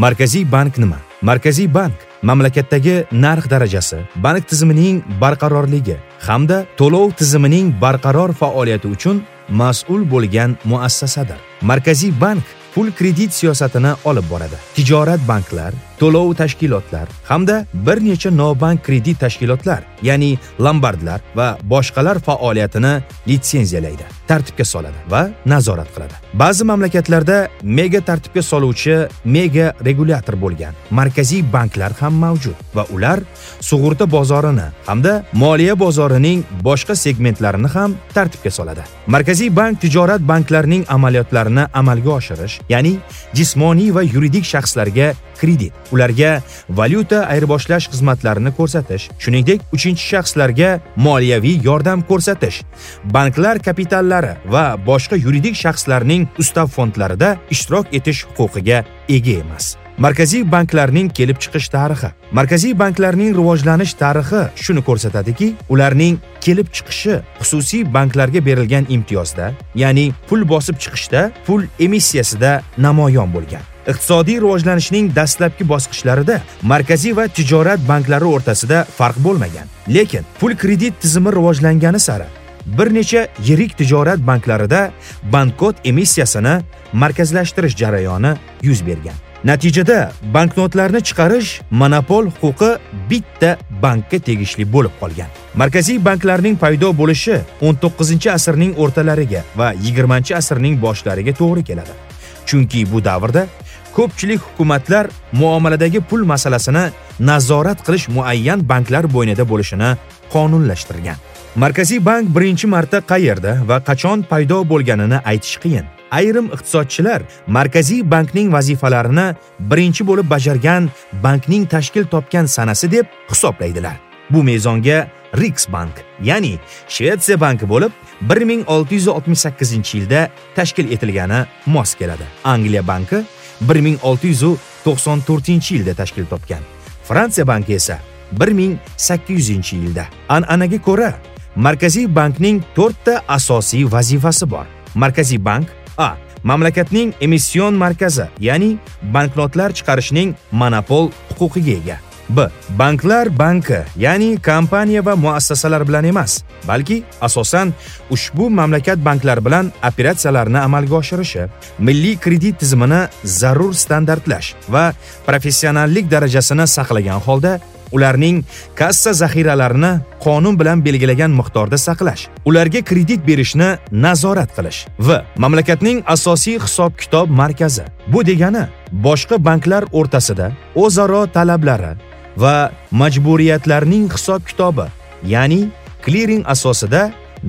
markaziy bank nima? Markaziy bank mamlakatdagi narx darajasi bank tizimining barqarorligi hamda to'lov tizimining barqaror faoliyati uchun mas'ul bo'lgan muassasadir. Markaziy bank pul kredit siyosatini olib boradi. Tijorat banklar to'lov tashkilotlar hamda bir necha nobank kredit tashkilotlar ya'ni lombardlar va boshqalar faoliyatini litsenziyalaydi tartibga soladi va nazorat qiladi. Ba'zi mamlakatlarda mega tartibga soluvchi mega regulyator bo'lgan markaziy banklar ham mavjud va ular sug'urta bozorini hamda moliya bozorining boshqa segmentlarini ham tartibga soladi. Markaziy bank tijorat banklarining amaliyotlarini amalga oshirish ya'ni jismoniy va yuridik shaxslarga kredit. Ularga valyuta ayirboshlash xizmatlarini ko'rsatish shuningdek uchinchi shaxslarga moliyaviy yordam ko'rsatish banklar kapitallari va boshqa yuridik shaxslarning ustav fondlarida ishtirok etish huquqiga ega emas. Markaziy banklarning kelib chiqish tarixi. Markaziy banklarning rivojlanish tarixi shuni ko'rsatadiki ularning kelib chiqishi xususiy banklarga berilgan imtiyozda ya'ni pul bosib chiqishda pul emissiyasida namoyon bo'lgan. Iqtisodiy rivojlanishning dastlabki bosqichlarida markaziy va tijorat banklari o'rtasida farq bo'lmagan. Lekin pul kredit tizimi rivojlangani sari bir necha yirik tijorat banklarida banknot emissiyasini markazlashtirish jarayoni yuz bergan. Natijada banknotlarni chiqarish monopol huquqi bitta bankka tegishli bo'lib qolgan. Markaziy banklarning paydo bo'lishi 19 asrning o'rtalariga va 20 asrning boshlariga to'g'ri keladi. Chunki bu davrda ko'pchilik hukumatlar muomaladagi pul masalasini nazorat qilish muayyan banklar bo'ynida bo'lishini qonunlashtirgan. Markaziy bank birinchi marta qayerda va qachon paydo bo'lganini aytish qiyin. Ayrim iqtisodchilar markaziy bankning vazifalarini birinchi bo'lib bajargan bankning tashkil topgan sanasi deb hisoblaydilar. Bu mezonga Riksbank ya'ni Shvetsiya banki bo'lib 1668 yilda tashkil etilgani mos keladi. Angliya banki 1694 yilda tashkil topgan. Fransiya banki esa 1800 yilda. An'anaga ko'ra markaziy bankning 4 ta asosiy vazifasi bor. Markaziy bank a. Mamlakatning emission markazi ya'ni banknotlar chiqarishning monopol huquqiga ega. B. Banklar banki ya'ni kompaniya va muassasalar bilan emas balki asosan ushbu mamlakat banklari bilan operatsiyalarni amalga oshirishi milliy kredit tizimini zarur standartlash va professionallik darajasini saqlagan holda ularning kassa zaxiralarini qonun bilan belgilagan miqdorda saqlash ularga kredit berishni nazorat qilish va mamlakatning asosiy hisob kitob markazi. Bu degani boshqa banklar o'rtasida o'zaro talablari va majburiyatlarning hisob kitobi ya'ni kliring asosida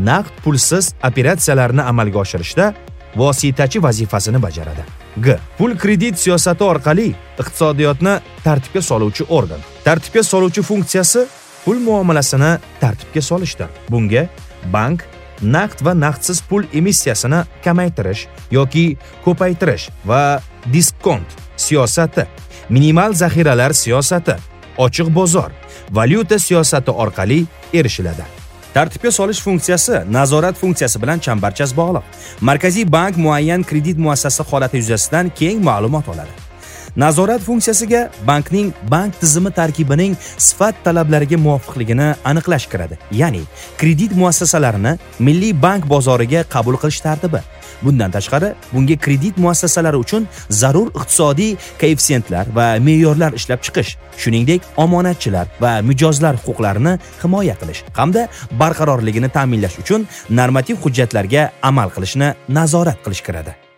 naqd pulsiz operatsiyalarni amalga oshirishda vositachi vazifasini bajaradi. G. Pul kredit siyosati orqali iqtisodiyotni tartibga soluvchi organ. Tartibga soluvchi funksiyasi pul muomalasini tartibga solishdir bunga bank naqd va naqdsiz pul emissiyasini kamaytirish yoki ko'paytirish va diskont siyosati minimal zaxiralar siyosati ochiq bozor valyuta siyosati orqali erishiladi. Tartibga solish funksiyasi nazorat funksiyasi bilan chambarchas bog'liq. Markaziy bank muayyan kredit muassasasi holati yuzasidan keng ma'lumot oladi. Nazorat funksiyasiga bankning bank tizimi tarkibining sifat talablariga muvofiqligini aniqlash kiradi. Ya'ni kredit muassasalarini milliy bank bozoriga qabul qilish tartibi. Bundan tashqari bunga kredit muassasalari uchun zarur iqtisodiy koeffitsiyentlar va me'yorlar ishlab chiqish shuningdek omonatchilar va mijozlar huquqlarini himoya qilish hamda barqarorligini ta'minlash uchun normativ hujjatlarga amal qilishni nazorat qilish kiradi.